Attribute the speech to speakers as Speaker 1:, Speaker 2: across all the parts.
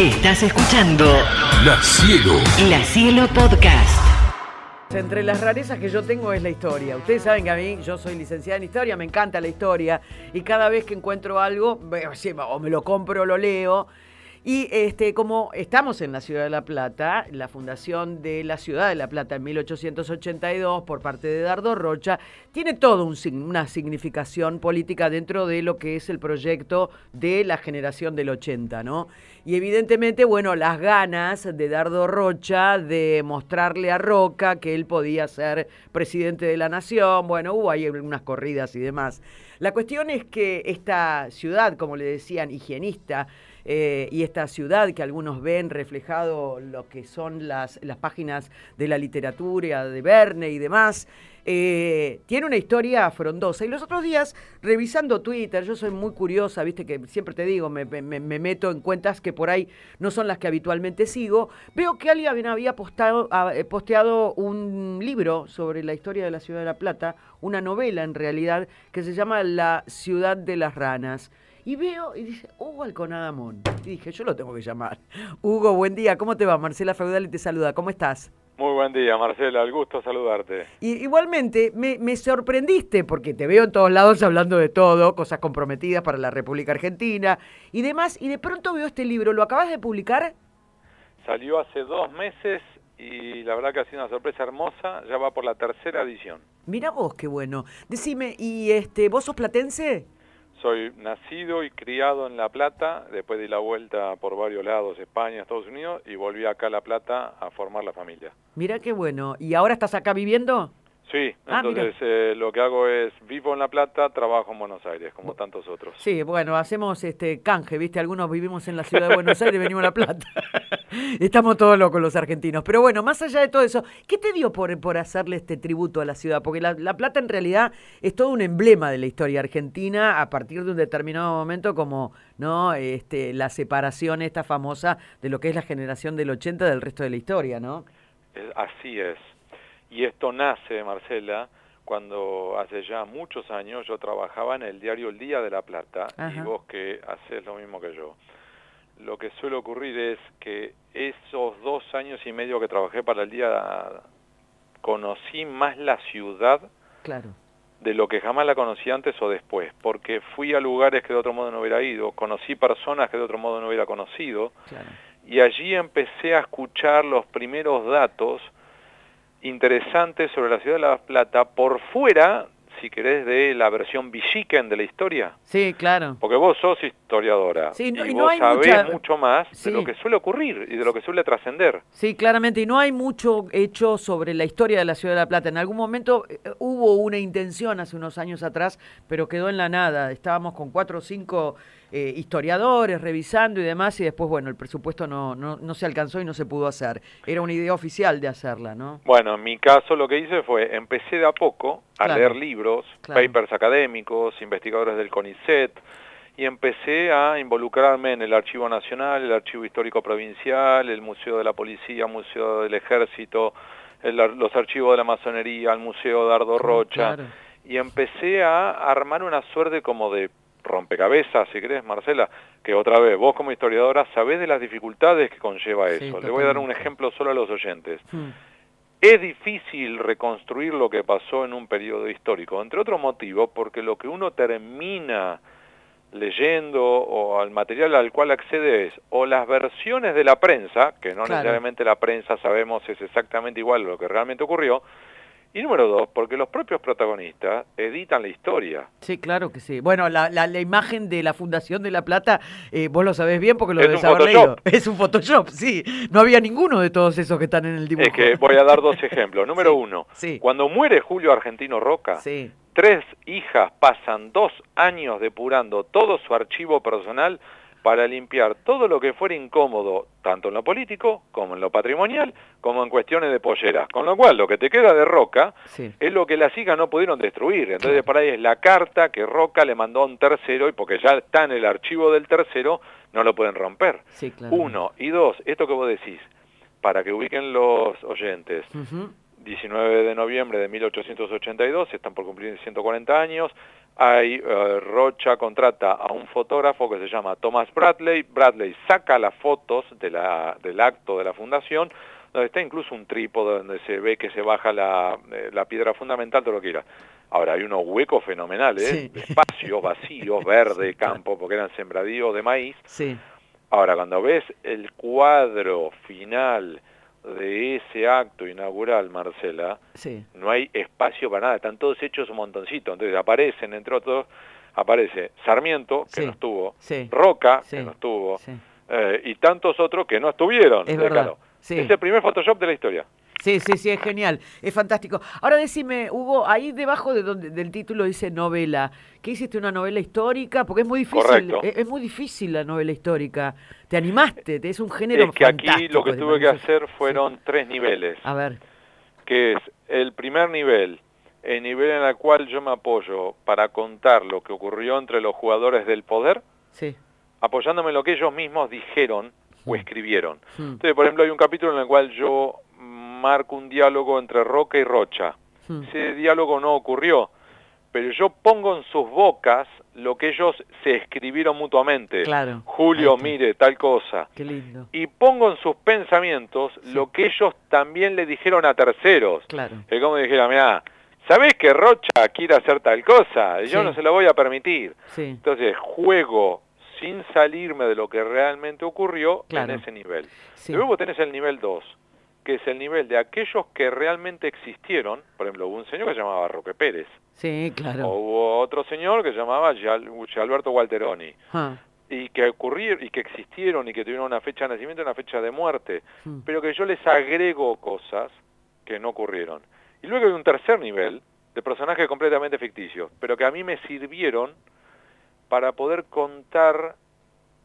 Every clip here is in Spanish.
Speaker 1: Estás escuchando
Speaker 2: La Cielo.
Speaker 1: La Cielo Podcast.
Speaker 3: Entre las rarezas que yo tengo es la historia. Ustedes saben que a mí, yo soy licenciada en historia, me encanta la historia y cada vez que encuentro algo, o me lo compro o lo leo. Y este, como estamos en la ciudad de La Plata, la fundación de la ciudad de La Plata en 1882 por parte de Dardo Rocha, tiene toda una significación política dentro de lo que es el proyecto de la generación del 80, ¿no? Y evidentemente, bueno, las ganas de Dardo Rocha de mostrarle a Roca que él podía ser presidente de la nación, bueno, hubo ahí unas corridas y demás. La cuestión es que esta ciudad, como le decían, higienista, eh, y esta ciudad que algunos ven reflejado lo que son las, las páginas de la literatura de Verne y demás, eh, tiene una historia frondosa. Y los otros días, revisando Twitter, yo soy muy curiosa, viste que siempre te digo, me, me- me meto en cuentas que por ahí no son las que habitualmente sigo, veo que alguien había postado, eh, posteado un libro sobre la historia de la ciudad de La Plata, una novela en realidad, que se llama La ciudad de las ranas. Y veo y dice, Hugo Alconadamón. Y dije, yo lo tengo que llamar. Hugo, buen día. ¿Cómo te va? Marcela Feudal y te saluda. ¿Cómo estás?
Speaker 4: Muy buen día, Marcela, el gusto saludarte.
Speaker 3: Y, igualmente, me, me sorprendiste porque te veo en todos lados hablando de todo, cosas comprometidas para la República Argentina y demás. Y de pronto veo este libro. ¿Lo acabas de publicar?
Speaker 4: Salió hace dos meses y la verdad que ha sido una sorpresa hermosa, ya va por la tercera edición.
Speaker 3: Mira vos, qué bueno. Decime, ¿y este, vos sos platense?
Speaker 4: Soy nacido y criado en La Plata, después di la vuelta por varios lados, España, Estados Unidos, y volví acá a La Plata a formar la familia.
Speaker 3: Mira qué bueno. ¿Y ahora estás acá viviendo?
Speaker 4: Sí,
Speaker 3: Ah,
Speaker 4: entonces eh, lo que hago es vivo en La Plata, trabajo en Buenos Aires, como tantos otros.
Speaker 3: Sí, bueno, hacemos este canje, ¿viste? Algunos vivimos en la ciudad de Buenos Aires y venimos a La Plata. Estamos todos locos los argentinos. Pero bueno, más allá de todo eso, ¿qué te dio por, por hacerle este tributo a la ciudad? Porque la, La Plata en realidad es todo un emblema de la historia argentina a partir de un determinado momento como no este, la separación esta famosa de lo que es la generación del 80 del resto de la historia, ¿no?
Speaker 4: Es- así es. Y esto nace, Marcela, cuando hace ya muchos años yo trabajaba en el diario El Día de la Plata y vos que haces lo mismo que yo. Lo que suele ocurrir es que esos dos años y medio que trabajé para el día conocí más la ciudad
Speaker 3: Claro.
Speaker 4: de lo que jamás la conocí antes o después, porque fui a lugares que de otro modo no hubiera ido, conocí personas que de otro modo no hubiera conocido,
Speaker 3: Claro.
Speaker 4: y allí empecé a escuchar los primeros datos interesantes sobre la ciudad de La Plata por fuera, si querés, de la versión Villiquen de la historia.
Speaker 3: Sí, claro.
Speaker 4: Porque vos sos historiadora
Speaker 3: Sí, no-
Speaker 4: y,
Speaker 3: y no
Speaker 4: vos
Speaker 3: hay
Speaker 4: sabés
Speaker 3: mucha-
Speaker 4: mucho más
Speaker 3: Sí.
Speaker 4: de lo que suele ocurrir y de lo que suele trascender.
Speaker 3: Sí, claramente, y no hay mucho hecho sobre la historia de la ciudad de La Plata. En algún momento eh, hubo una intención hace unos años atrás, pero quedó en la nada. Estábamos con cuatro o cinco eh, historiadores revisando y demás, y después, bueno, el presupuesto no, no, no se alcanzó y no se pudo hacer. Era una idea oficial de hacerla, ¿no?
Speaker 4: Bueno, en mi caso lo que hice fue, empecé de a poco a
Speaker 3: Claro.
Speaker 4: leer libros,
Speaker 3: Claro.
Speaker 4: papers académicos, investigadores del CONICET, y empecé a involucrarme en el Archivo Nacional, el Archivo Histórico Provincial, el Museo de la Policía, Museo del Ejército, el los archivos de la Masonería, el Museo Dardo Rocha,
Speaker 3: Claro.
Speaker 4: y empecé a armar una suerte como de rompecabezas, si querés, Marcela, que otra vez, vos como historiadora sabés de las dificultades que conlleva
Speaker 3: Sí,
Speaker 4: eso. Le voy a dar un ejemplo solo a los oyentes.
Speaker 3: Hmm.
Speaker 4: Es difícil reconstruir lo que pasó en un periodo histórico, entre otros motivos, porque lo que uno termina leyendo o al material al cual accede es o las versiones de la prensa, que no
Speaker 3: Claro.
Speaker 4: necesariamente la prensa sabemos es exactamente igual a lo que realmente ocurrió, y número dos, porque los propios protagonistas editan la historia.
Speaker 3: Sí, claro que sí. Bueno, la, la, la imagen de la Fundación de La Plata, eh, vos lo sabés bien porque lo
Speaker 4: Es
Speaker 3: debes
Speaker 4: un
Speaker 3: haber
Speaker 4: Photoshop.
Speaker 3: leído. Es un Photoshop, sí. No había ninguno de todos esos que están en el dibujo.
Speaker 4: Es que voy a dar dos ejemplos. Número
Speaker 3: Sí,
Speaker 4: uno,
Speaker 3: sí.
Speaker 4: cuando muere Julio Argentino Roca,
Speaker 3: Sí.
Speaker 4: tres hijas pasan dos años depurando todo su archivo personal para limpiar todo lo que fuera incómodo, tanto en lo político como en lo patrimonial, como en cuestiones de polleras. Con lo cual, lo que te queda de Roca
Speaker 3: Sí.
Speaker 4: es lo que las hijas no pudieron destruir. Entonces, por ahí es la carta que Roca le mandó a un tercero y porque ya está en el archivo del tercero, no lo pueden romper.
Speaker 3: Sí, claro.
Speaker 4: Uno. Y dos, esto que vos decís, para que ubiquen los oyentes,
Speaker 3: Ujú.
Speaker 4: 19 de noviembre de 1882, están por cumplir 140 años, hay, eh, Rocha contrata a un fotógrafo que se llama Thomas Bradley, Bradley saca las fotos de la, del acto de la fundación, donde está incluso un trípode donde se ve que se baja la, eh, la piedra fundamental, todo lo que era. Ahora hay unos huecos fenomenales,
Speaker 3: Sí.
Speaker 4: espacios vacíos, verde, campo, porque eran sembradíos de maíz.
Speaker 3: Sí,
Speaker 4: Ahora, cuando ves el cuadro final de ese acto inaugural, Marcela,
Speaker 3: sí.
Speaker 4: no hay espacio para nada, están todos hechos un montoncito. Entonces aparecen, entre otros, aparece Sarmiento, que
Speaker 3: Sí,
Speaker 4: no estuvo,
Speaker 3: sí,
Speaker 4: Roca, que no estuvo, eh, y tantos otros que no estuvieron.
Speaker 3: Es verdad.
Speaker 4: Es el primer Photoshop de la historia.
Speaker 3: Sí, sí, sí, es genial, es fantástico. Ahora decime, Hugo, ahí debajo de donde, del título dice novela. ¿Qué hiciste una novela histórica? Porque es muy difícil,
Speaker 4: Correcto.
Speaker 3: es, es muy difícil la novela histórica. ¿Te animaste? Es un género
Speaker 4: Es que aquí lo que tuve que hacer fueron tres niveles,
Speaker 3: A ver,
Speaker 4: que es el primer nivel, el nivel en el cual yo me apoyo para contar lo que ocurrió entre los jugadores del poder,
Speaker 3: sí.
Speaker 4: apoyándome en lo que ellos mismos dijeron o escribieron.
Speaker 3: Mm.
Speaker 4: Entonces, por ejemplo, hay un capítulo en el cual yo marco un diálogo entre Roca y Rocha.
Speaker 3: Mm.
Speaker 4: Ese diálogo no ocurrió, pero yo pongo en sus bocas lo que ellos se escribieron mutuamente.
Speaker 3: Claro,
Speaker 4: Julio, mire, tal cosa.
Speaker 3: Qué lindo.
Speaker 4: Y pongo en sus pensamientos lo que ellos también le dijeron a terceros.
Speaker 3: Claro.
Speaker 4: Que como dijera, mira, ¿sabés que Rocha quiere hacer tal cosa? Yo
Speaker 3: Sí.
Speaker 4: no se lo voy a permitir.
Speaker 3: Sí.
Speaker 4: Entonces, juego sin salirme de lo que realmente ocurrió
Speaker 3: Claro.
Speaker 4: en ese nivel. Luego tenés el nivel 2, que es el nivel de aquellos que realmente existieron. Por ejemplo, hubo un señor que se llamaba Roque Pérez.
Speaker 3: Sí, claro.
Speaker 4: O hubo otro señor que se llamaba Alberto Walteroni.
Speaker 3: Ah,
Speaker 4: Y que ocurrieron, y que existieron, y que tuvieron una fecha de nacimiento y una fecha de muerte.
Speaker 3: mm.
Speaker 4: Pero que yo les agrego cosas que no ocurrieron. Y luego hay un tercer nivel de personajes completamente ficticios, pero que a mí me sirvieron para poder contar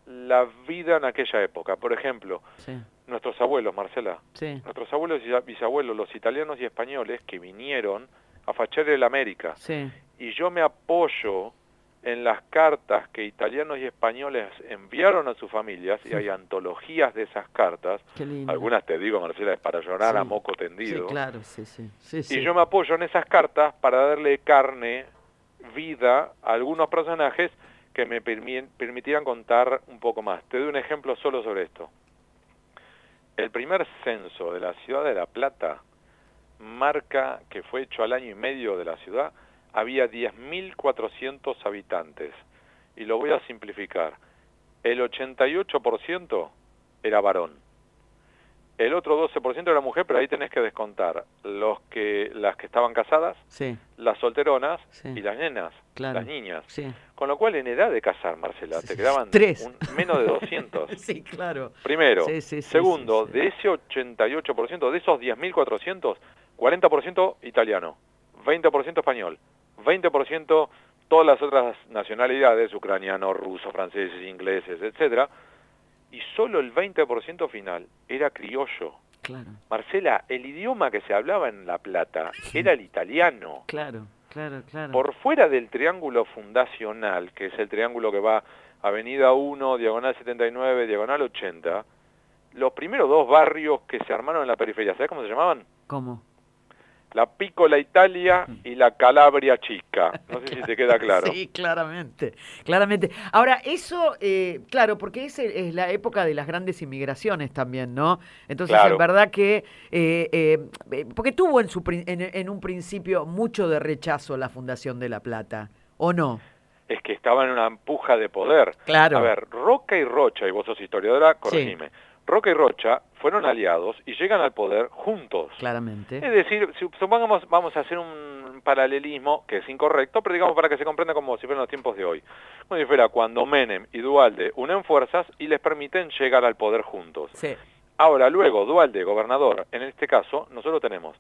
Speaker 4: la vida en aquella época. Por ejemplo,
Speaker 3: Sí,
Speaker 4: nuestros abuelos, Marcela,
Speaker 3: sí,
Speaker 4: nuestros abuelos y bisabuelos, los italianos y españoles que vinieron a fachar el América.
Speaker 3: sí.
Speaker 4: Y yo me apoyo en las cartas que italianos y españoles enviaron a sus familias, y hay antologías de esas cartas, algunas te digo, Marcela, es para llorar a moco
Speaker 3: Sí,
Speaker 4: tendido,
Speaker 3: claro, sí, sí. sí, sí.
Speaker 4: y yo me apoyo en esas cartas para darle carne, vida a algunos personajes que me permi- permitieran contar un poco más. Te doy un ejemplo solo sobre esto. El primer censo de la ciudad de La Plata marca que fue hecho al año y medio de la ciudad, había 10.400 habitantes. Y lo voy a simplificar. El 88% era varón. El otro 12% era mujer, pero ahí tenés que descontar los que las que estaban casadas,
Speaker 3: Sí,
Speaker 4: las solteronas
Speaker 3: Sí.
Speaker 4: y las nenas,
Speaker 3: Claro.
Speaker 4: las niñas.
Speaker 3: sí.
Speaker 4: Con lo cual en edad de casar, Marcela, te quedaban
Speaker 3: Tres.
Speaker 4: un- menos de 200.
Speaker 3: Sí, claro.
Speaker 4: Primero. Segundo, de ese 88%, de esos 10.400, 40% italiano, 20% español, 20% todas las otras nacionalidades, ucranianos, rusos, franceses, ingleses, etcétera, y solo el 20% final era criollo.
Speaker 3: Claro,
Speaker 4: Marcela, el idioma que se hablaba en La Plata era el italiano.
Speaker 3: claro, claro, claro.
Speaker 4: Por fuera del triángulo fundacional, que es el triángulo que va Avenida 1, Diagonal 79, Diagonal 80, los primeros dos barrios que se armaron en la periferia, ¿sabes cómo se llamaban?
Speaker 3: ¿Cómo?
Speaker 4: La Piccola Italia y la Calabria Chica. No sé si te queda claro.
Speaker 3: Sí, claramente, claramente. Ahora, eso, eh, claro, porque es, es la época de las grandes inmigraciones también, ¿no? Entonces,
Speaker 4: Claro.
Speaker 3: en verdad que, eh, eh, porque tuvo en, su, en un principio mucho de rechazo la Fundación de La Plata, ¿o no?
Speaker 4: Es que estaba en una empuja de poder.
Speaker 3: Claro.
Speaker 4: A ver, Roca y Rocha, y vos sos historiadora, corregime. Roca y Rocha fueron aliados y llegan al poder juntos.
Speaker 3: Claramente.
Speaker 4: Es decir, si supongamos, vamos a hacer un paralelismo que es incorrecto, pero digamos para que se comprenda como si fueran los tiempos de hoy. Como si fuera cuando Menem y Dualde unen fuerzas y les permiten llegar al poder juntos.
Speaker 3: Sí,
Speaker 4: Ahora, luego, Dualde, gobernador, en este caso, nosotros tenemos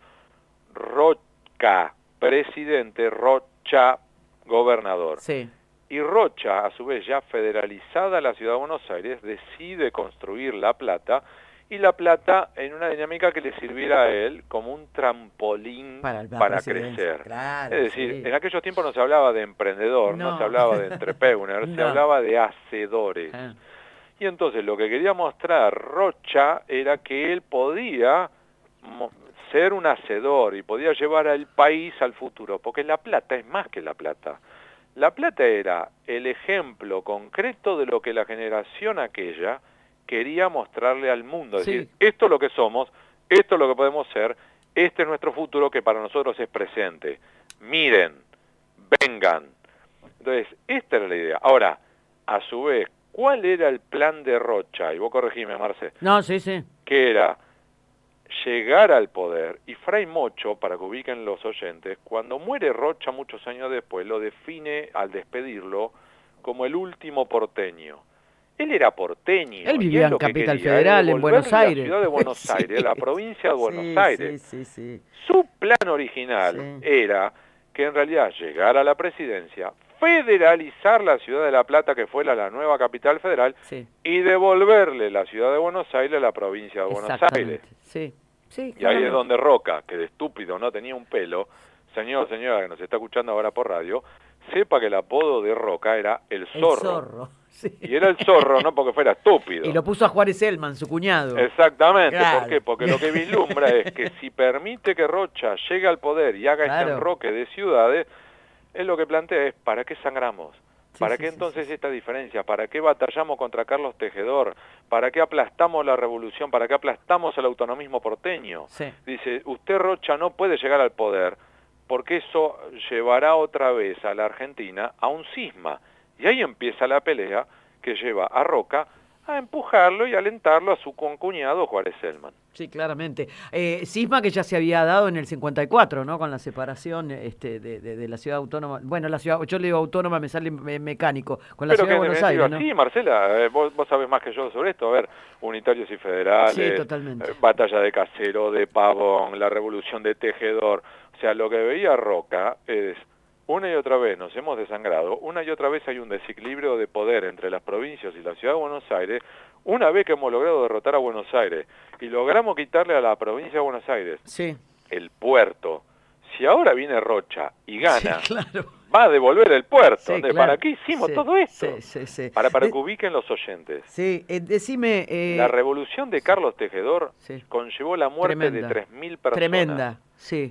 Speaker 4: Roca, presidente, Rocha, gobernador.
Speaker 3: sí,
Speaker 4: Y Rocha, a su vez ya federalizada la ciudad de Buenos Aires, decide construir La Plata, y La Plata en una dinámica que le sirviera a él como un trampolín
Speaker 3: Para
Speaker 4: crecer.
Speaker 3: claro,
Speaker 4: es decir,
Speaker 3: sí.
Speaker 4: en aquellos tiempos no se hablaba de emprendedor, no,
Speaker 3: No.
Speaker 4: se hablaba de entrepreneur, se
Speaker 3: No.
Speaker 4: hablaba de hacedores.
Speaker 3: Ah,
Speaker 4: Y entonces lo que quería mostrar Rocha era que él podía ser un hacedor y podía llevar al país al futuro, porque La Plata es más que La Plata. La Plata era el ejemplo concreto de lo que la generación aquella quería mostrarle al mundo. Es
Speaker 3: Sí.
Speaker 4: decir, esto es lo que somos, esto es lo que podemos ser, este es nuestro futuro que para nosotros es presente. Miren, vengan. Entonces, esta era la idea. Ahora, a su vez, ¿cuál era el plan de Rocha? Y vos corregime, Marce
Speaker 3: No, sí, sí.
Speaker 4: que era llegar al poder, y Fray Mocho, para que ubiquen los oyentes, cuando muere Rocha muchos años después, lo define al despedirlo como el último porteño. Él era porteño.
Speaker 3: Él vivía en Capital
Speaker 4: quería
Speaker 3: Federal, en Buenos Aires.
Speaker 4: La ciudad de Buenos
Speaker 3: Sí,
Speaker 4: Aires, la provincia de Buenos
Speaker 3: sí,
Speaker 4: Aires.
Speaker 3: Sí, sí, sí.
Speaker 4: Su plan original era que en realidad llegara a la presidencia, federalizar la ciudad de La Plata, que fuera la nueva capital federal, y devolverle la ciudad de Buenos Aires a la provincia de Buenos Aires.
Speaker 3: Sí, sí.
Speaker 4: Y ahí es donde Roca, que de estúpido no tenía un pelo, señor, señora que nos está escuchando ahora por radio, sepa que el apodo de Roca era el
Speaker 3: El
Speaker 4: zorro.
Speaker 3: zorro. sí.
Speaker 4: Y era el zorro no porque fuera estúpido.
Speaker 3: Y lo puso a Juárez Elman, su cuñado.
Speaker 4: Exactamente,
Speaker 3: Claro.
Speaker 4: ¿por qué? Porque lo que vislumbra es que si permite que Rocha llegue al poder y haga este enroque de ciudades, es lo que plantea es, ¿para qué sangramos? ¿Para
Speaker 3: sí,
Speaker 4: qué
Speaker 3: sí,
Speaker 4: entonces esta diferencia? ¿Para qué batallamos contra Carlos Tejedor? ¿Para qué aplastamos la revolución? ¿Para qué aplastamos el autonomismo porteño? Dice, usted Rocha no puede llegar al poder porque eso llevará otra vez a la Argentina a un cisma. Y ahí empieza la pelea que lleva a Roca a empujarlo y alentarlo a su concuñado Juárez Selman.
Speaker 3: Sí, claramente. Eh, cisma que ya se había dado en el 54, ¿no? Con la separación este, de, de- de la ciudad autónoma. Bueno, la ciudad, yo le digo autónoma, me sale me- mecánico. Con la
Speaker 4: Pero
Speaker 3: ciudad
Speaker 4: que
Speaker 3: de
Speaker 4: en
Speaker 3: Buenos Aires,
Speaker 4: sí, Marcela, eh, vos, vos sabés más que yo sobre esto. A ver, unitarios y federales,
Speaker 3: Sí, totalmente.
Speaker 4: eh, batalla de Casero, de Pavón, la revolución de Tejedor. O sea, lo que veía Roca es, una y otra vez nos hemos desangrado, una y otra vez hay un desequilibrio de poder entre las provincias y la ciudad de Buenos Aires, una vez que hemos logrado derrotar a Buenos Aires y logramos quitarle a la provincia de Buenos Aires
Speaker 3: Sí.
Speaker 4: el puerto, si ahora viene Rocha y gana,
Speaker 3: Sí, claro.
Speaker 4: va a devolver el puerto.
Speaker 3: Sí,
Speaker 4: ¿De
Speaker 3: claro.
Speaker 4: ¿Para qué hicimos todo esto?
Speaker 3: Sí, sí, sí.
Speaker 4: Para, para
Speaker 3: De-
Speaker 4: que ubiquen los oyentes.
Speaker 3: Sí, eh, decime... eh,
Speaker 4: la revolución de Carlos Tejedor conllevó la muerte
Speaker 3: Tremenda.
Speaker 4: de 3.000 personas.
Speaker 3: Tremenda,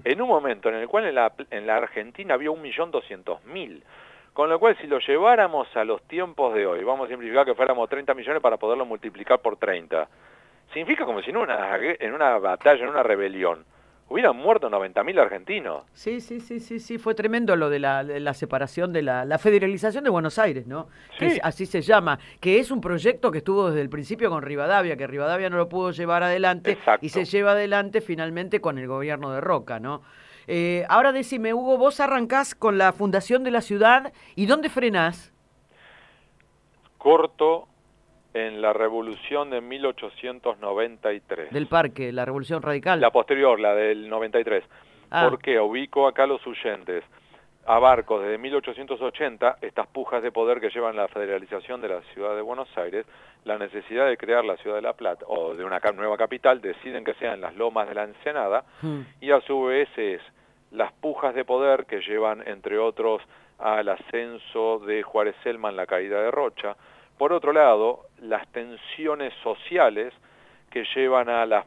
Speaker 4: En un momento en el cual en la, en la Argentina había 1.200.000. Con lo cual, si lo lleváramos a los tiempos de hoy, vamos a simplificar que fuéramos 30 millones para poderlo multiplicar por 30. Significa como si en una, en una batalla, en una rebelión, hubieran muerto 90.000 argentinos.
Speaker 3: Sí, sí, sí, sí, sí, fue tremendo lo de la, de la separación de la, la federalización de Buenos Aires, ¿no? Que
Speaker 4: Sí.
Speaker 3: es- así se llama, que es un proyecto que estuvo desde el principio con Rivadavia, que Rivadavia no lo pudo llevar adelante
Speaker 4: Exacto.
Speaker 3: y se lleva adelante finalmente con el gobierno de Roca, ¿no? Eh, ahora decime, Hugo, vos arrancás con la fundación de la ciudad y ¿dónde frenás?
Speaker 4: Corto en la revolución de 1893.
Speaker 3: Del parque, la Revolución Radical.
Speaker 4: La posterior, la del 93.
Speaker 3: Ah.
Speaker 4: ¿Por qué? Ubico acá los huyentes. Abarco desde 1880 estas pujas de poder que llevan la federalización de la ciudad de Buenos Aires, la necesidad de crear la ciudad de La Plata o de una nueva capital, deciden que sean las lomas de la Ensenada
Speaker 3: Hmm.
Speaker 4: y a su vez es las pujas de poder que llevan, entre otros, al ascenso de Juárez Selman, la caída de Rocha. Por otro lado, las tensiones sociales que llevan a las,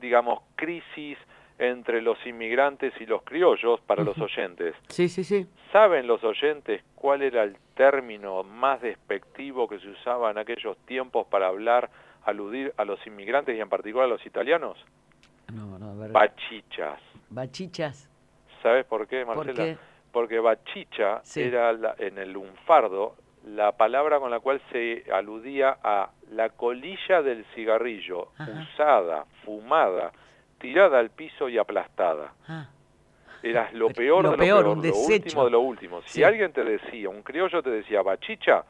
Speaker 4: digamos, crisis entre los inmigrantes y los criollos para los oyentes.
Speaker 3: Sí, sí, sí.
Speaker 4: ¿Saben los oyentes cuál era el término más despectivo que se usaba en aquellos tiempos para hablar, aludir a los inmigrantes y en particular a los italianos?
Speaker 3: No, no, a ver.
Speaker 4: Bachichas.
Speaker 3: Bachichas.
Speaker 4: ¿Sabes por qué,
Speaker 3: ¿Por
Speaker 4: Marcela?
Speaker 3: qué?
Speaker 4: Porque bachicha
Speaker 3: Sí.
Speaker 4: era la- en el lunfardo la palabra con la cual se aludía a la colilla del cigarrillo,
Speaker 3: Ajá.
Speaker 4: usada, fumada, tirada al piso y aplastada.
Speaker 3: Ah,
Speaker 4: Eras lo peor
Speaker 3: Lo
Speaker 4: de lo
Speaker 3: peor,
Speaker 4: lo
Speaker 3: desecho.
Speaker 4: último de lo último. Si
Speaker 3: Sí.
Speaker 4: alguien te decía, un criollo te decía bachicha,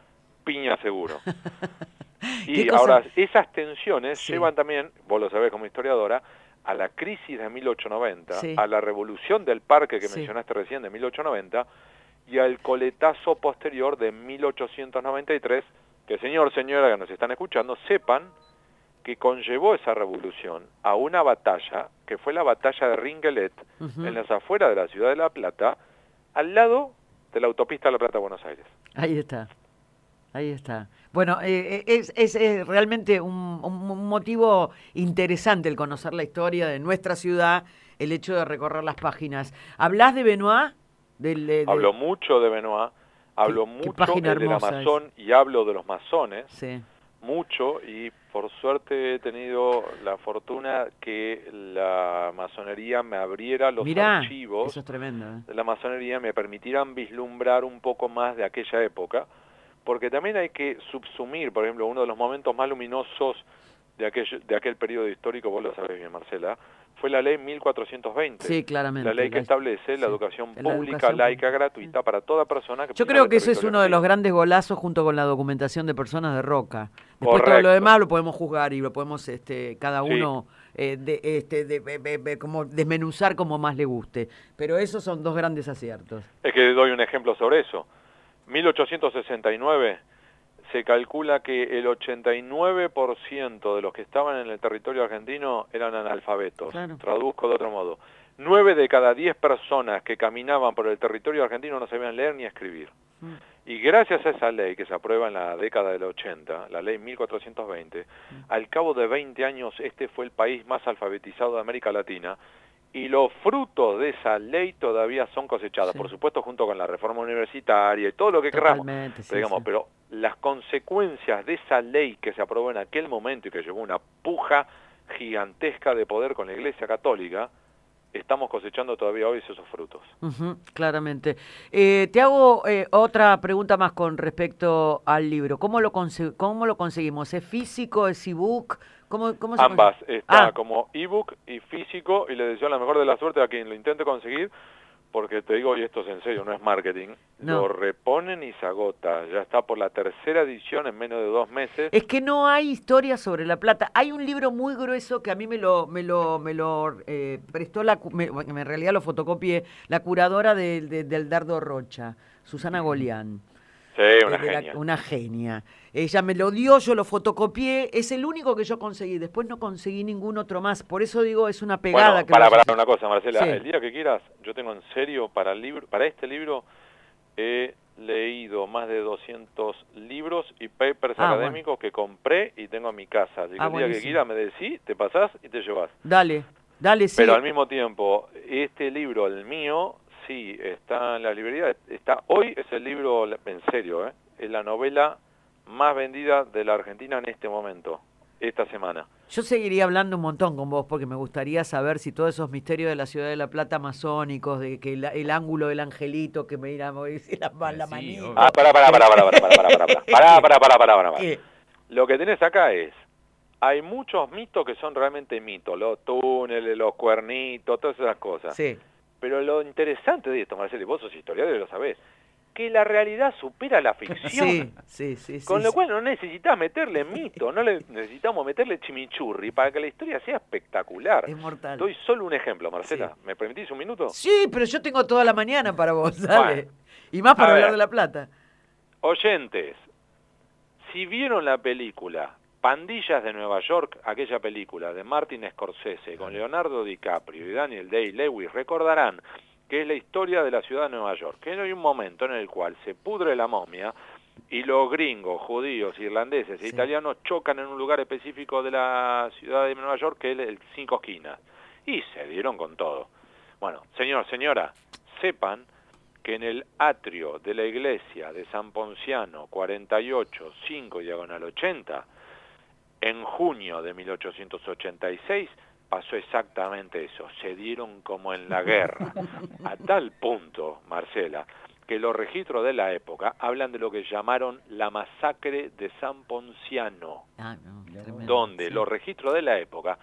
Speaker 4: piña seguro.
Speaker 3: ¿Qué
Speaker 4: y ahora, esas tensiones
Speaker 3: Sí.
Speaker 4: llevan también, vos lo sabés como historiadora, a la crisis de 1890,
Speaker 3: Sí.
Speaker 4: a la revolución del parque que mencionaste recién de 1890 y al coletazo posterior de 1893, que señor, señora que nos están escuchando, sepan que conllevó esa revolución a una batalla, que fue la batalla de Ringelet, en las afueras de la ciudad de La Plata, al lado de la autopista La Plata-Buenos Aires.
Speaker 3: Ahí está. Ahí está. Bueno, eh, eh, es, es, eh, realmente un, un- motivo interesante el conocer la historia de nuestra ciudad, el hecho de recorrer las páginas. ¿Hablás de Benoit? Del, de- de-
Speaker 4: Hablo mucho de Benoit, Hablo
Speaker 3: Qué- qué
Speaker 4: mucho el del
Speaker 3: es.
Speaker 4: Amazon y hablo de los masones,
Speaker 3: Sí.
Speaker 4: mucho, y por suerte he tenido la fortuna que la masonería me abriera los
Speaker 3: Mirá,
Speaker 4: archivos
Speaker 3: eso es tremendo. ¿eh?
Speaker 4: de la masonería me permitirán vislumbrar un poco más de aquella época, porque también hay que subsumir, por ejemplo, uno de los momentos más luminosos de aquel, de aquel periodo histórico, vos lo sabés bien, Marcela, fue la ley 1420.
Speaker 3: Sí, claramente.
Speaker 4: La ley que
Speaker 3: La-
Speaker 4: establece la
Speaker 3: sí,
Speaker 4: educación
Speaker 3: la
Speaker 4: pública,
Speaker 3: educación
Speaker 4: laica, gratuita para toda persona que
Speaker 3: Yo creo que ese es uno de los grandes golazos junto con la documentación de personas de Roca. Después todo lo demás lo podemos juzgar y lo podemos este, cada
Speaker 4: Sí.
Speaker 3: uno eh, de, este, de- como desmenuzar como más le guste. Pero esos son dos grandes aciertos.
Speaker 4: Es que doy un ejemplo sobre eso. 1869 se calcula que el 89% de los que estaban en el territorio argentino eran analfabetos.
Speaker 3: Claro.
Speaker 4: Traduzco de otro modo. Nueve de cada diez personas que caminaban por el territorio argentino no sabían leer ni escribir.
Speaker 3: Mm.
Speaker 4: Y gracias a esa ley que se aprueba en la década del 80, la ley 1420, al cabo de 20 años este fue el país más alfabetizado de América Latina y los frutos de esa ley todavía son cosechados,
Speaker 3: Sí.
Speaker 4: por supuesto junto con la reforma universitaria y todo lo que queramos.
Speaker 3: Totalmente, sí,
Speaker 4: Pero, digamos,
Speaker 3: sí.
Speaker 4: pero las consecuencias de esa ley que se aprobó en aquel momento y que llevó una puja gigantesca de poder con la Iglesia Católica, estamos cosechando todavía hoy esos frutos.
Speaker 3: Claramente. Eh, te hago eh, otra pregunta más con respecto al libro. ¿Cómo lo, cómo lo conseguimos? ¿Es físico? ¿Es ebook? ¿Cómo, cómo se
Speaker 4: Ambas,
Speaker 3: consigue?
Speaker 4: está
Speaker 3: Ah.
Speaker 4: como ebook y físico y le deseo la mejor de la suerte a quien lo intente conseguir porque te digo, y esto es en serio, no es marketing,
Speaker 3: No.
Speaker 4: lo reponen y se agota, ya está por la tercera edición en menos de dos meses.
Speaker 3: Es que no hay historia sobre la plata. Hay un libro muy grueso que a mí me lo, me lo, me lo eh, prestó la, me- en realidad lo fotocopié, la curadora de- del Dardo Rocha, Susana Golián.
Speaker 4: Sí, una
Speaker 3: la-
Speaker 4: genia.
Speaker 3: una genia. Ella me lo dio, yo lo fotocopié, es el único que yo conseguí. Después no conseguí ningún otro más. Por eso digo, es una pegada
Speaker 4: Bueno,
Speaker 3: que
Speaker 4: para, para una cosa, Marcela,
Speaker 3: Sí.
Speaker 4: el día que quieras, yo tengo en serio para el libro, para este libro he leído más de 200 libros y papers
Speaker 3: Ah,
Speaker 4: académicos que compré y tengo en mi casa. Así que
Speaker 3: Ah,
Speaker 4: el día que quieras me decís, te pasás y te llevas.
Speaker 3: Dale, dale, sí.
Speaker 4: Pero al mismo tiempo, este libro, el mío, sí, está en la librería, está hoy es el libro, en serio, ¿eh? es la novela más vendida de la Argentina en este momento, esta semana.
Speaker 3: Yo seguiría hablando un montón con vos porque me gustaría saber si todos esos misterios de la ciudad de La Plata masónicos, de que el, el ángulo del angelito que me irá a mover la, la
Speaker 2: Sí,
Speaker 3: manita.
Speaker 4: Ah, pará, pará, pará, pará, pará, pará, pará, pará, pará, pará, pará, pará, pará.
Speaker 3: ¿Qué?
Speaker 4: Lo que tenés acá es, hay muchos mitos que son realmente mitos, los túneles, los cuernitos, todas esas cosas.
Speaker 3: Sí.
Speaker 4: Pero lo interesante de esto, Marcelo, y vos sos historiador y lo sabés, que la realidad supera la ficción.
Speaker 3: Sí, sí, sí. sí,
Speaker 4: Con lo
Speaker 3: sí.
Speaker 4: cual no necesitas meterle mito, no le necesitamos meterle chimichurri para que la historia sea espectacular.
Speaker 3: Es mortal.
Speaker 4: Doy solo un ejemplo, Marcela.
Speaker 3: Sí.
Speaker 4: ¿Me permitís un minuto?
Speaker 3: Sí, pero yo tengo toda la mañana para vos, dale.
Speaker 4: Bueno.
Speaker 3: y más para hablar
Speaker 4: ver.
Speaker 3: de La Plata.
Speaker 4: Oyentes, si vieron la película Pandillas de Nueva York, aquella película de Martin Scorsese con Leonardo DiCaprio y Daniel Day-Lewis, recordarán que es la historia de la ciudad de Nueva York, que hay un momento en el cual se pudre la momia y los gringos, judíos, irlandeses e
Speaker 3: Sí.
Speaker 4: italianos chocan en un lugar específico de la ciudad de Nueva York, que es el Cinco Esquinas, y se dieron con todo. Bueno, señor, señora, sepan que en el atrio de la iglesia de San Ponciano 48, 5 diagonal 80, en junio de 1886 pasó exactamente eso, se dieron como en la guerra, a tal punto, Marcela, que los registros de la época hablan de lo que llamaron la masacre de San Ponciano
Speaker 3: Ah, no,
Speaker 4: donde
Speaker 3: sí.
Speaker 4: los registros de la época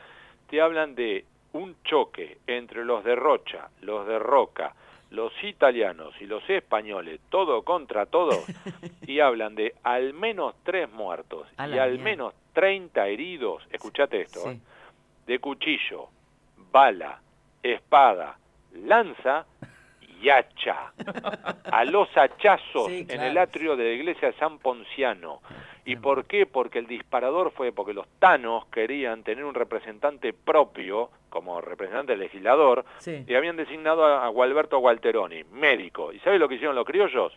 Speaker 4: te hablan de un choque entre los de Rocha, los de Roca, los italianos y los españoles, todo contra todo, y hablan de al menos tres muertos y al menos 30 heridos, escuchate esto,
Speaker 3: Sí.
Speaker 4: ¿eh? de cuchillo, bala, espada, lanza y hacha. A los hachazos
Speaker 3: Sí,
Speaker 4: en el atrio de la iglesia de San Ponciano. ¿Y por qué? Porque el disparador fue porque los tanos querían tener un representante propio, como representante legislador,
Speaker 3: Sí.
Speaker 4: y habían designado a, a Gualberto Gualteroni, médico. ¿Y sabe lo que hicieron los criollos?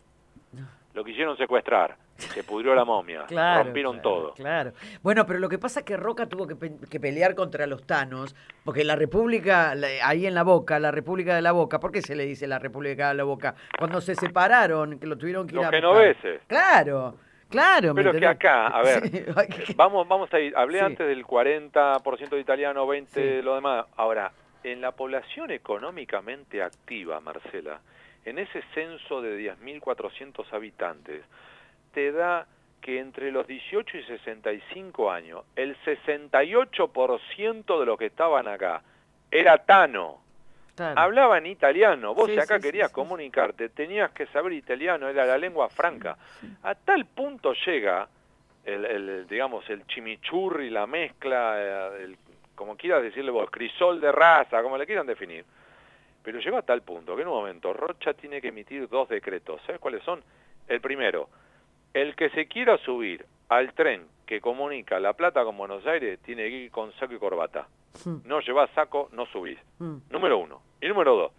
Speaker 4: Lo quisieron secuestrar, se pudrió la momia,
Speaker 3: Claro,
Speaker 4: rompieron
Speaker 3: claro,
Speaker 4: todo.
Speaker 3: Claro. Bueno, pero lo que pasa es que Roca tuvo que, pe- que pelear contra los tanos, porque la República, la- ahí en la Boca, la República de la Boca, ¿por qué se le dice la República de la Boca? Cuando se separaron, que lo tuvieron que ir a
Speaker 4: genoveses.
Speaker 3: Claro, claro. ¿me
Speaker 4: Pero es que acá, a ver,
Speaker 3: Sí, que-
Speaker 4: Vamos, vamos a ir. Hablé
Speaker 3: Sí.
Speaker 4: antes del 40% de italiano, 20%
Speaker 3: Sí.
Speaker 4: de lo demás. Ahora, en la población económicamente activa, Marcela, en ese censo de 10.400 habitantes, te da que entre los 18 y 65 años, el 68% de los que estaban acá era tano.
Speaker 3: claro.
Speaker 4: Hablaban italiano. Vos
Speaker 3: Sí,
Speaker 4: si acá
Speaker 3: sí,
Speaker 4: querías
Speaker 3: sí.
Speaker 4: comunicarte, tenías que saber italiano, era la lengua franca. A tal punto llega el, el- el, digamos, el chimichurri, la mezcla, eh, el- como quieras decirle vos, crisol de raza, como le quieran definir. Pero llegó a tal punto que en un momento Rocha tiene que emitir dos decretos. ¿Sabes cuáles son? El primero, el que se quiera subir al tren que comunica La Plata con Buenos Aires tiene que ir con saco y corbata.
Speaker 3: Mm,
Speaker 4: No llevas saco, no subís.
Speaker 3: mm.
Speaker 4: Número uno. Y número dos,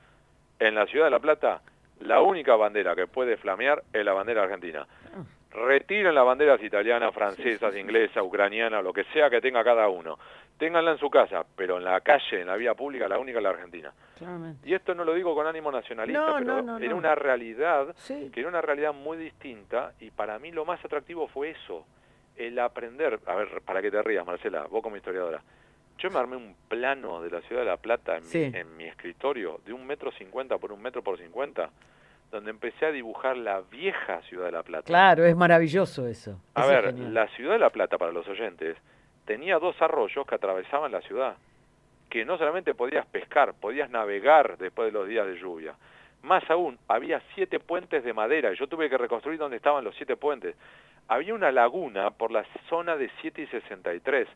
Speaker 4: en la ciudad de La Plata, la única bandera que puede flamear es la bandera argentina. Retiren las banderas italianas, francesas, inglesas, ucranianas, lo que sea que tenga cada uno. Ténganla en su casa, pero en la calle, en la vía pública, la única es la argentina.
Speaker 3: Claramente.
Speaker 4: Y esto no lo digo con ánimo nacionalista,
Speaker 3: No,
Speaker 4: pero
Speaker 3: no, no,
Speaker 4: era una realidad
Speaker 3: Sí.
Speaker 4: que era una realidad muy distinta y para mí lo más atractivo fue eso, el aprender, a ver, para que te rías Marcela, vos como historiadora, yo me armé un plano de la ciudad de La Plata en,
Speaker 3: Sí.
Speaker 4: mi, en mi escritorio de un metro cincuenta por un metro por cincuenta, donde empecé a dibujar la vieja ciudad de La Plata.
Speaker 3: Claro, es maravilloso eso.
Speaker 4: A
Speaker 3: Eso
Speaker 4: ver, la ciudad de La Plata, para los oyentes, tenía dos arroyos que atravesaban la ciudad, que no solamente podías pescar, podías navegar después de los días de lluvia. Más aún, había siete puentes de madera, y yo tuve que reconstruir donde estaban los siete puentes. Había una laguna por la zona de 7 y 63.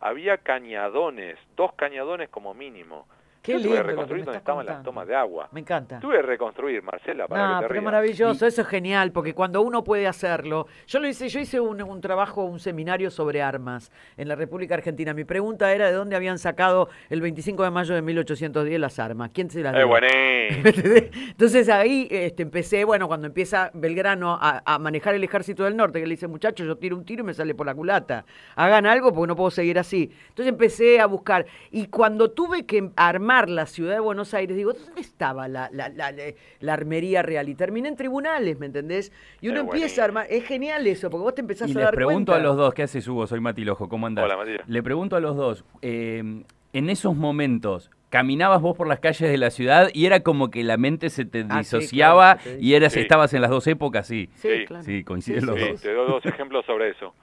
Speaker 4: Había cañadones, dos cañadones como mínimo.
Speaker 3: Qué
Speaker 4: yo tuve
Speaker 3: lindo
Speaker 4: que reconstruir donde estaban las tomas de agua.
Speaker 3: Me encanta.
Speaker 4: Tuve que reconstruir, Marcela, para
Speaker 3: No,
Speaker 4: que te
Speaker 3: pero maravilloso, eso es genial, porque cuando uno puede hacerlo, yo lo hice, yo hice un, un trabajo, un seminario sobre armas en la República Argentina. Mi pregunta era de dónde habían sacado el 25 de mayo de 1810 las armas, quién se las
Speaker 4: ¡Eh,
Speaker 3: dio.
Speaker 4: buenísimo!
Speaker 3: ¿Me entendés? Entonces ahí este, empecé, bueno, cuando empieza Belgrano a, a manejar el ejército del norte, que le dice, muchachos, yo tiro un tiro y me sale por la culata. Hagan algo porque no puedo seguir así. Entonces empecé a buscar. Y cuando tuve que armar la ciudad de Buenos Aires, digo, ¿dónde estaba la, la, la, la- la armería real? Y terminé en tribunales, ¿me entendés? Y uno empieza a armar. Es genial eso, porque vos te empezás
Speaker 2: Y
Speaker 3: a
Speaker 2: les
Speaker 3: dar
Speaker 2: pregunto
Speaker 3: cuenta.
Speaker 2: a los dos, ¿qué haces Hugo? Soy Mati Lojo, ¿cómo andás?
Speaker 4: Hola, Matías.
Speaker 2: Le pregunto a los dos, eh, en esos momentos, ¿caminabas vos por las calles de la ciudad y era como que la mente se te
Speaker 3: Ah, sí,
Speaker 2: disociaba
Speaker 3: claro,
Speaker 2: y eras,
Speaker 4: Sí.
Speaker 2: estabas en las dos épocas? Sí,
Speaker 3: Sí,
Speaker 4: Sí,
Speaker 3: claro.
Speaker 2: sí, coinciden los
Speaker 4: Sí,
Speaker 2: dos.
Speaker 4: te doy dos ejemplos sobre eso.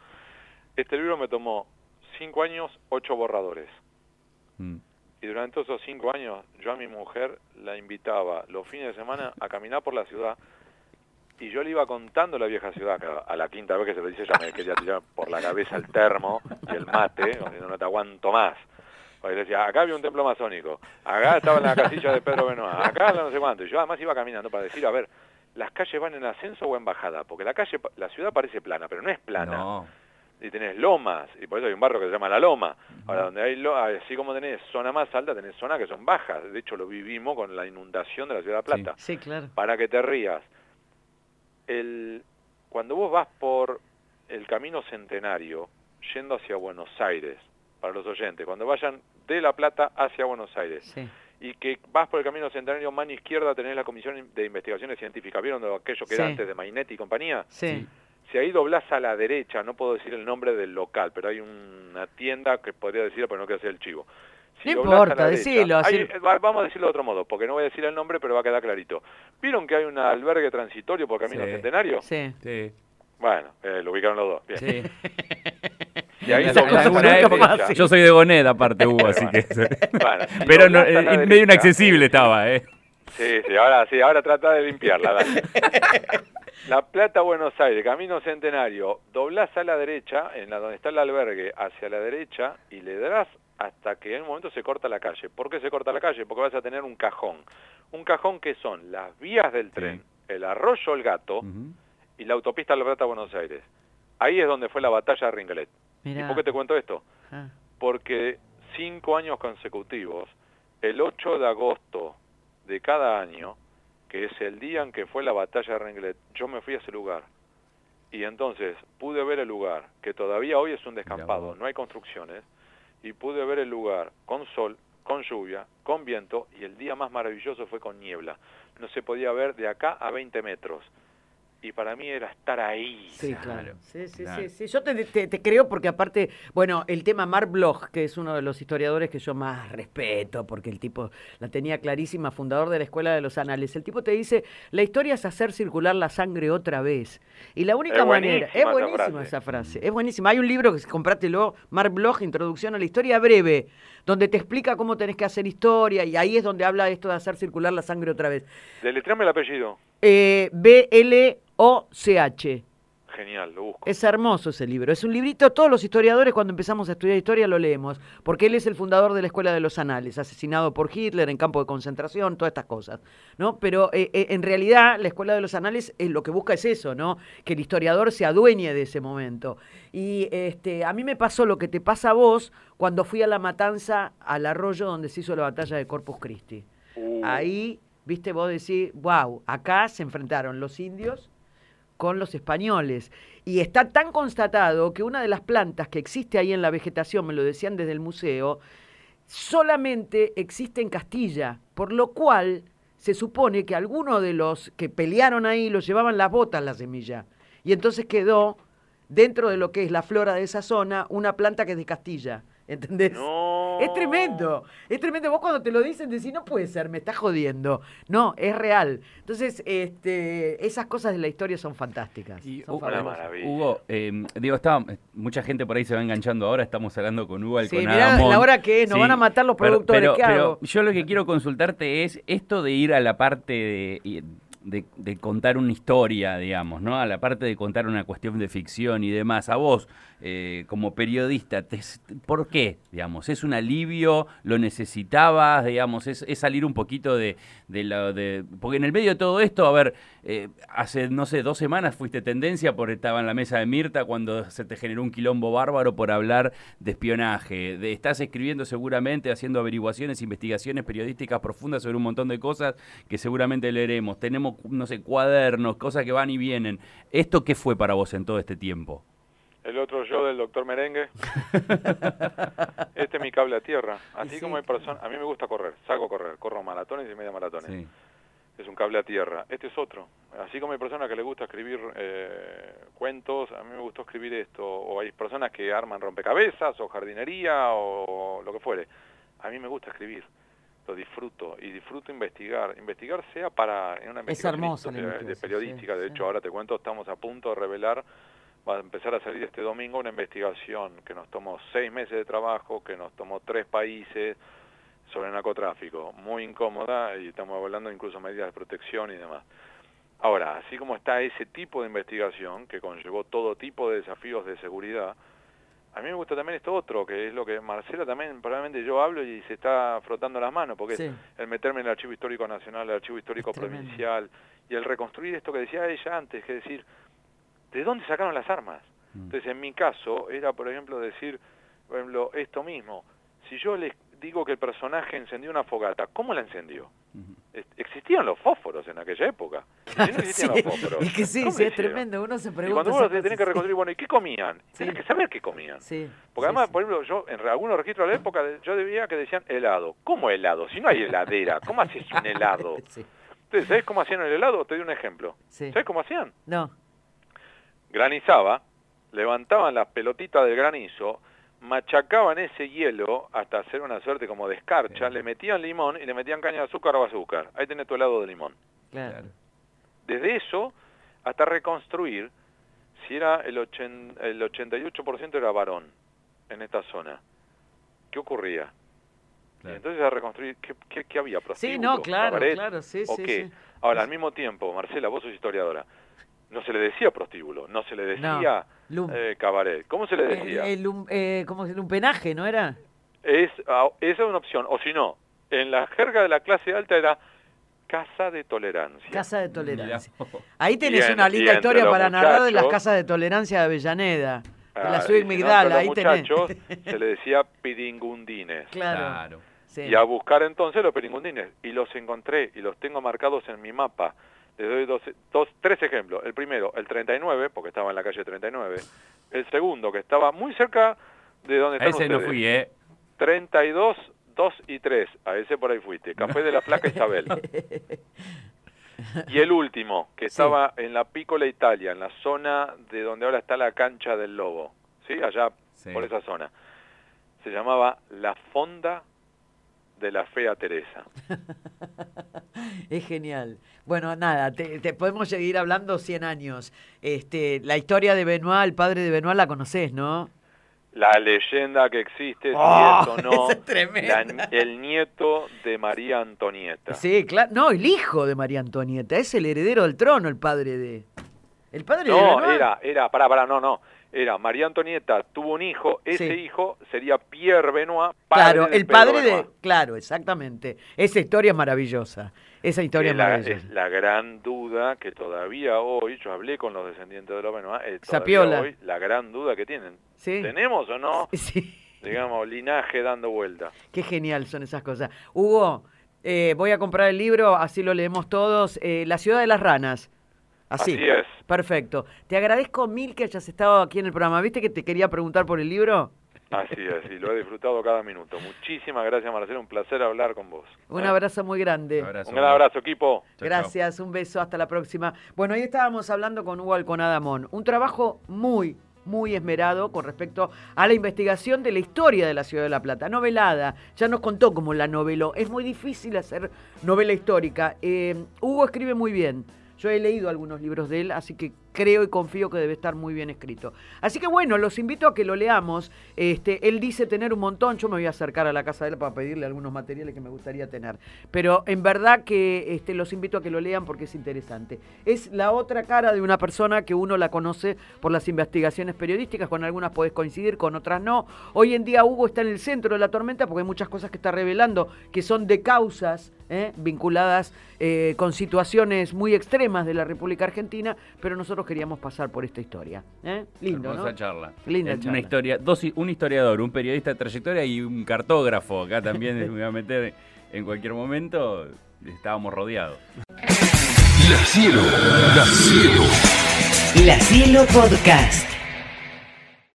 Speaker 4: Este libro me tomó cinco años, ocho borradores.
Speaker 2: Mm.
Speaker 4: Y durante esos cinco años, yo a mi mujer la invitaba los fines de semana a caminar por la ciudad y yo le iba contando la vieja ciudad, que a la quinta vez que se lo dice ya me quería tirar por la cabeza el termo y el mate, no te aguanto más. Porque decía, acá había un templo masónico, acá estaba la casilla de Pedro Benoit, acá no sé cuánto. Y yo además iba caminando para decir, a ver, las calles van en ascenso o en bajada, porque la calle, la ciudad parece plana, pero no es plana y tenés lomas, y por eso hay un barrio que se llama La Loma. Ahora, donde hay lo- así como tenés zona más alta, tenés zonas que son bajas. De hecho, lo vivimos con la inundación de la ciudad de La Plata.
Speaker 3: Sí, claro.
Speaker 4: Para que te rías, el, cuando vos vas por el camino centenario, yendo hacia Buenos Aires, para los oyentes, cuando vayan de La Plata hacia Buenos Aires,
Speaker 3: Sí.
Speaker 4: y que vas por el camino centenario, mano izquierda tenés la Comisión de Investigaciones Científicas, ¿vieron de aquello que era
Speaker 3: Sí.
Speaker 4: antes de Mainetti y compañía?
Speaker 3: Sí.
Speaker 4: Si ahí doblás a la derecha, no puedo decir el nombre del local, pero hay una tienda que podría decir, pero no quiero hacer el chivo.
Speaker 3: No importa,
Speaker 4: derecha-
Speaker 3: decilo,
Speaker 4: vamos a decirlo de otro modo, porque no voy a decir el nombre, pero va a quedar clarito. ¿Vieron que hay un albergue transitorio por Camino
Speaker 2: Sí.
Speaker 4: Centenario?
Speaker 3: Sí.
Speaker 2: sí,
Speaker 4: Bueno, eh, lo ubicaron los dos. Bien.
Speaker 2: sí.
Speaker 4: Y ahí
Speaker 3: nunca.
Speaker 2: Yo soy de Gonet, aparte, Hugo, así que...
Speaker 4: Bueno, si
Speaker 2: Pero no, eh, medio
Speaker 4: derecha-
Speaker 2: inaccesible estaba, ¿eh?
Speaker 4: Sí, sí, ahora sí, ahora trata de limpiarla. dale. La Plata, Buenos Aires, Camino Centenario, doblás a la derecha, en la donde está el albergue, hacia la derecha, y le darás hasta que en un momento se corta la calle. ¿Por qué se corta la calle? Porque vas a tener un cajón. Un cajón que son las vías del tren, el arroyo El Gato y la autopista La Plata, Buenos Aires. Ahí es donde fue la batalla de Ringlet. ¿Y por qué te cuento esto?
Speaker 3: Ah.
Speaker 4: porque cinco años consecutivos, el 8 de agosto de cada año, que es el día en que fue la batalla de Ringlet, yo me fui a ese lugar Y entonces pude ver el lugar, que todavía hoy es un descampado, no hay construcciones, y pude ver el lugar con sol, con lluvia, con viento, y el día más maravilloso fue con niebla. No se podía ver de acá a 20 metros. Y para mí era estar ahí.
Speaker 3: Sí, claro.
Speaker 2: Claro,
Speaker 3: Sí, sí,
Speaker 2: claro.
Speaker 3: sí, sí. Yo te, te- te creo porque aparte, bueno, el tema Mark Bloch, que es uno de los historiadores que yo más respeto, porque el tipo la tenía clarísima, fundador de la Escuela de los Anales, el tipo te dice, la historia es hacer circular la sangre otra vez. Y la única
Speaker 4: Es
Speaker 3: manera, es
Speaker 4: buenísima esa frase.
Speaker 3: esa frase, es buenísima. Hay un libro que comprátelo, Mark Bloch, Introducción a la Historia Breve, donde te explica cómo tenés que hacer historia, y ahí es donde habla esto de hacer circular la sangre otra vez.
Speaker 4: Deletreame el apellido.
Speaker 3: Eh, B-L-O-C-H.
Speaker 4: Genial, lo busco.
Speaker 3: Es hermoso ese libro. Es un librito, todos los historiadores cuando empezamos a estudiar historia lo leemos, porque él es el fundador de la Escuela de los Anales, asesinado por Hitler en campo de concentración, todas estas cosas, ¿no? Pero eh, eh, en realidad la Escuela de los Anales es, lo que busca es eso, ¿no? Que el historiador se adueñe de ese momento. Y este, a mí me pasó lo que te pasa a vos cuando fui a la matanza al arroyo donde se hizo la batalla de Corpus Christi.
Speaker 4: Uh,
Speaker 3: Ahí, viste, vos decís, wow, acá se enfrentaron los indios con los españoles. Y está tan constatado que una de las plantas que existe ahí en la vegetación, me lo decían desde el museo, solamente existe en Castilla, por lo cual se supone que algunos de los que pelearon ahí los llevaban las botas la semilla. Y entonces quedó dentro de lo que es la flora de esa zona una planta que es de Castilla. ¿Entendés?
Speaker 4: No.
Speaker 3: Es tremendo, es tremendo. Vos cuando te lo dicen decís, no puede ser, me estás jodiendo. No, es real. Entonces, este, esas cosas de la historia son fantásticas.
Speaker 2: Y,
Speaker 3: son
Speaker 4: maravilla.
Speaker 2: Hugo, eh, digo, estaba, mucha gente por ahí se va enganchando ahora, estamos hablando con Hugo
Speaker 3: Sí, mirá la hora que es, nos van a matar los
Speaker 2: pero-
Speaker 3: productores,
Speaker 2: pero-
Speaker 3: ¿qué
Speaker 2: pero
Speaker 3: hago?
Speaker 2: yo lo que quiero consultarte es esto de ir a la parte de, de- contar una historia, digamos, ¿no? A la parte de contar una cuestión de ficción y demás. A vos, eh, como periodista, ¿por qué? Digamos, ¿es un alivio? ¿Lo necesitabas? Digamos, ¿es, salir un poquito de, de la... De, porque en el medio de todo esto, a ver, eh, hace, no sé, dos semanas fuiste tendencia porque estaba en la mesa de Mirta cuando se te generó un quilombo bárbaro por hablar de espionaje. Estás escribiendo seguramente, haciendo averiguaciones, investigaciones periodísticas profundas sobre un montón de cosas que seguramente leeremos. Tenemos, no sé, cuadernos, cosas que van y vienen. ¿Esto qué fue para vos en todo este tiempo?
Speaker 4: El otro yo del doctor Merengue. este es mi cable a tierra. Así
Speaker 3: Sí.
Speaker 4: como hay personas, a mí me gusta correr, salgo a correr, corro maratones y media maratones.
Speaker 2: Sí.
Speaker 4: Es un cable a tierra. Este es otro. Así como hay personas que le gusta escribir eh, cuentos, a mí me gustó escribir esto. O hay personas que arman rompecabezas o jardinería o lo que fuere. A mí me gusta escribir. Lo disfruto y disfruto investigar. Investigar sea para en una investigación histo- de- de periodística.
Speaker 3: sí,
Speaker 4: de
Speaker 3: sí.
Speaker 4: hecho, ahora te cuento, estamos a punto de revelar va a empezar a salir este domingo una investigación que nos tomó seis meses de trabajo, que nos tomó tres países sobre narcotráfico, muy incómoda y estamos hablando incluso de medidas de protección y demás. Ahora, así como está ese tipo de investigación que conllevó todo tipo de desafíos de seguridad, a mí me gusta también esto otro, que es lo que Marcela también, probablemente yo hablo y se está frotando las manos, porque
Speaker 3: Sí.
Speaker 4: el meterme en el Archivo Histórico Nacional, el Archivo Histórico
Speaker 3: Es.
Speaker 4: Provincial, y el reconstruir esto que decía ella antes, que es decir, ¿de dónde sacaron las armas?
Speaker 2: Mm.
Speaker 4: Entonces, en mi caso, era, por ejemplo, decir, por ejemplo, esto mismo. Si yo les digo que el personaje encendió una fogata, ¿cómo la encendió? Existían los fósforos en aquella época. Si no existían
Speaker 3: Sí,
Speaker 4: los fósforos,
Speaker 3: es que sí,
Speaker 4: ¿cómo
Speaker 3: sí,
Speaker 4: lo
Speaker 3: es tremendo. Uno se
Speaker 4: Y
Speaker 3: pregunta.
Speaker 4: cuando
Speaker 3: esas
Speaker 4: vos tenés
Speaker 3: cosas,
Speaker 4: que reconstruir, bueno, ¿y qué comían?
Speaker 3: Sí.
Speaker 4: Que saber qué comían.
Speaker 3: Sí,
Speaker 4: Porque además, por ejemplo, yo en algunos registros de la época, yo veía que decían helado. ¿Cómo helado? Si no hay heladera, ¿cómo haces un helado?
Speaker 3: Sí,
Speaker 4: Entonces, ¿sabés cómo hacían el helado? Te doy un ejemplo.
Speaker 3: sí.
Speaker 4: ¿Sabés cómo hacían?
Speaker 3: No,
Speaker 4: granizaba, levantaban las pelotitas del granizo, machacaban ese hielo hasta hacer una suerte como de escarcha, le metían limón y le metían caña de azúcar o azúcar. Ahí tenés tu helado de limón.
Speaker 3: claro.
Speaker 4: Desde eso hasta reconstruir si era el, ochen- el 88% era varón en esta zona. ¿Qué ocurría?
Speaker 2: Claro.
Speaker 4: Y entonces a reconstruir, ¿qué, qué- qué había?
Speaker 3: Sí, no, claro,
Speaker 4: ¿Cabaret?
Speaker 3: claro, sí,
Speaker 4: ¿O
Speaker 3: sí,
Speaker 4: qué?
Speaker 3: sí.
Speaker 4: Ahora, al mismo tiempo, Marcela, vos sos historiadora, no se le decía prostíbulo, no se le decía
Speaker 3: Lum-
Speaker 4: eh, cabaret. ¿Cómo se le
Speaker 3: El,
Speaker 4: decía?
Speaker 3: el lum- eh, ¿Cómo es lumpenaje, no era?
Speaker 4: Es, ah, esa es una opción. O si no, en la jerga de la clase alta era casa de tolerancia.
Speaker 3: Casa de tolerancia. Ahí tenés
Speaker 4: en-
Speaker 3: una linda historia para narrar de las casas de tolerancia de Avellaneda. De la
Speaker 4: Ah, no,
Speaker 3: Migdala, ahí tenés.
Speaker 4: se le decía piringundines.
Speaker 3: Claro.
Speaker 2: Claro.
Speaker 3: sí.
Speaker 4: Y a buscar entonces los piringundines. Y los encontré y los tengo marcados en mi mapa. Les doy dos, dos, tres ejemplos. El primero, el 39, porque estaba en la calle 39. El segundo, que estaba muy cerca de donde están
Speaker 2: ese no fui, ¿eh?
Speaker 4: 32, 2 y 3. A ese por ahí fuiste. Café de la Placa Isabel. Y el último, que estaba en la Piccola Italia, en la zona de donde ahora está la cancha del Lobo. ¿Sí? Allá
Speaker 2: Sí.
Speaker 4: por esa zona. Se llamaba La Fonda de la Fea Teresa.
Speaker 3: Es genial. Bueno, nada, te, te podemos seguir hablando 100 años. Este, la historia de Benoit, el padre de Benoit, la conoces, ¿no?
Speaker 4: La leyenda que existe, si
Speaker 3: ¡Oh!
Speaker 4: es o no,
Speaker 3: es
Speaker 4: la- el nieto de María Antonieta.
Speaker 3: Sí, claro. No, el hijo de María Antonieta, es el heredero del trono, el padre de. El padre de
Speaker 4: No,
Speaker 3: Benoit.
Speaker 4: era, era, pará, pará, no, no. Era María Antonieta tuvo un hijo, ese
Speaker 3: Sí.
Speaker 4: hijo sería Pierre Benoit, padre
Speaker 3: Claro, el
Speaker 4: Pedro
Speaker 3: padre de.
Speaker 4: Benoit.
Speaker 3: Claro, exactamente. Esa historia es maravillosa. Esa historia
Speaker 4: Es
Speaker 3: es
Speaker 4: la,
Speaker 3: maravillosa.
Speaker 4: es la gran duda que todavía hoy, yo hablé con los descendientes de los Benoit, eh,
Speaker 3: Sapiola.
Speaker 4: hoy la gran duda que tienen.
Speaker 3: Sí.
Speaker 4: ¿Tenemos o no,
Speaker 3: Sí.
Speaker 4: digamos, linaje dando vuelta?
Speaker 3: Qué genial son esas cosas. Hugo, eh, voy a comprar el libro, así lo leemos todos. eh, La ciudad de las ranas. Así.
Speaker 4: Así es.
Speaker 3: Perfecto. Te agradezco mil que hayas estado aquí en el programa. ¿Viste que te quería preguntar por el libro?
Speaker 4: Así es, y lo he disfrutado cada minuto. Muchísimas gracias, Marcelo, un placer hablar con vos.
Speaker 3: Un abrazo muy grande.
Speaker 2: Abrazo.
Speaker 4: Un gran abrazo, equipo.
Speaker 2: Chau, chau.
Speaker 3: Gracias, un beso, hasta la próxima. Bueno, ahí estábamos hablando con Hugo Alconadamón. Un trabajo muy, muy esmerado con respecto a la investigación de la historia de la ciudad de La Plata. Novelada, ya nos contó cómo la noveló. Es muy difícil hacer novela histórica. Eh, Hugo escribe muy bien. Yo he leído algunos libros de él, así que creo y confío que debe estar muy bien escrito. Así que bueno, los invito a que lo leamos. Este, él dice tener un montón, yo me voy a acercar a la casa de él para pedirle algunos materiales que me gustaría tener. Pero en verdad que este, los invito a que lo lean porque es interesante. Es la otra cara de una persona que uno la conoce por las investigaciones periodísticas, con algunas podés coincidir, con otras no. Hoy en día Hugo está en el centro de la tormenta porque hay muchas cosas que está revelando que son de causas ¿eh? vinculadas eh, con situaciones muy extremas de la República Argentina, pero nosotros queríamos pasar por esta historia. ¿eh? Lindo,
Speaker 2: Hermosa
Speaker 3: ¿no?
Speaker 2: charla.
Speaker 3: Linda charla.
Speaker 2: Una historia, dos, un historiador, un periodista de trayectoria y un cartógrafo. Acá también me voy a meter en cualquier momento. Estábamos rodeados.
Speaker 5: La cielo, la cielo.
Speaker 1: La Cielo Podcast.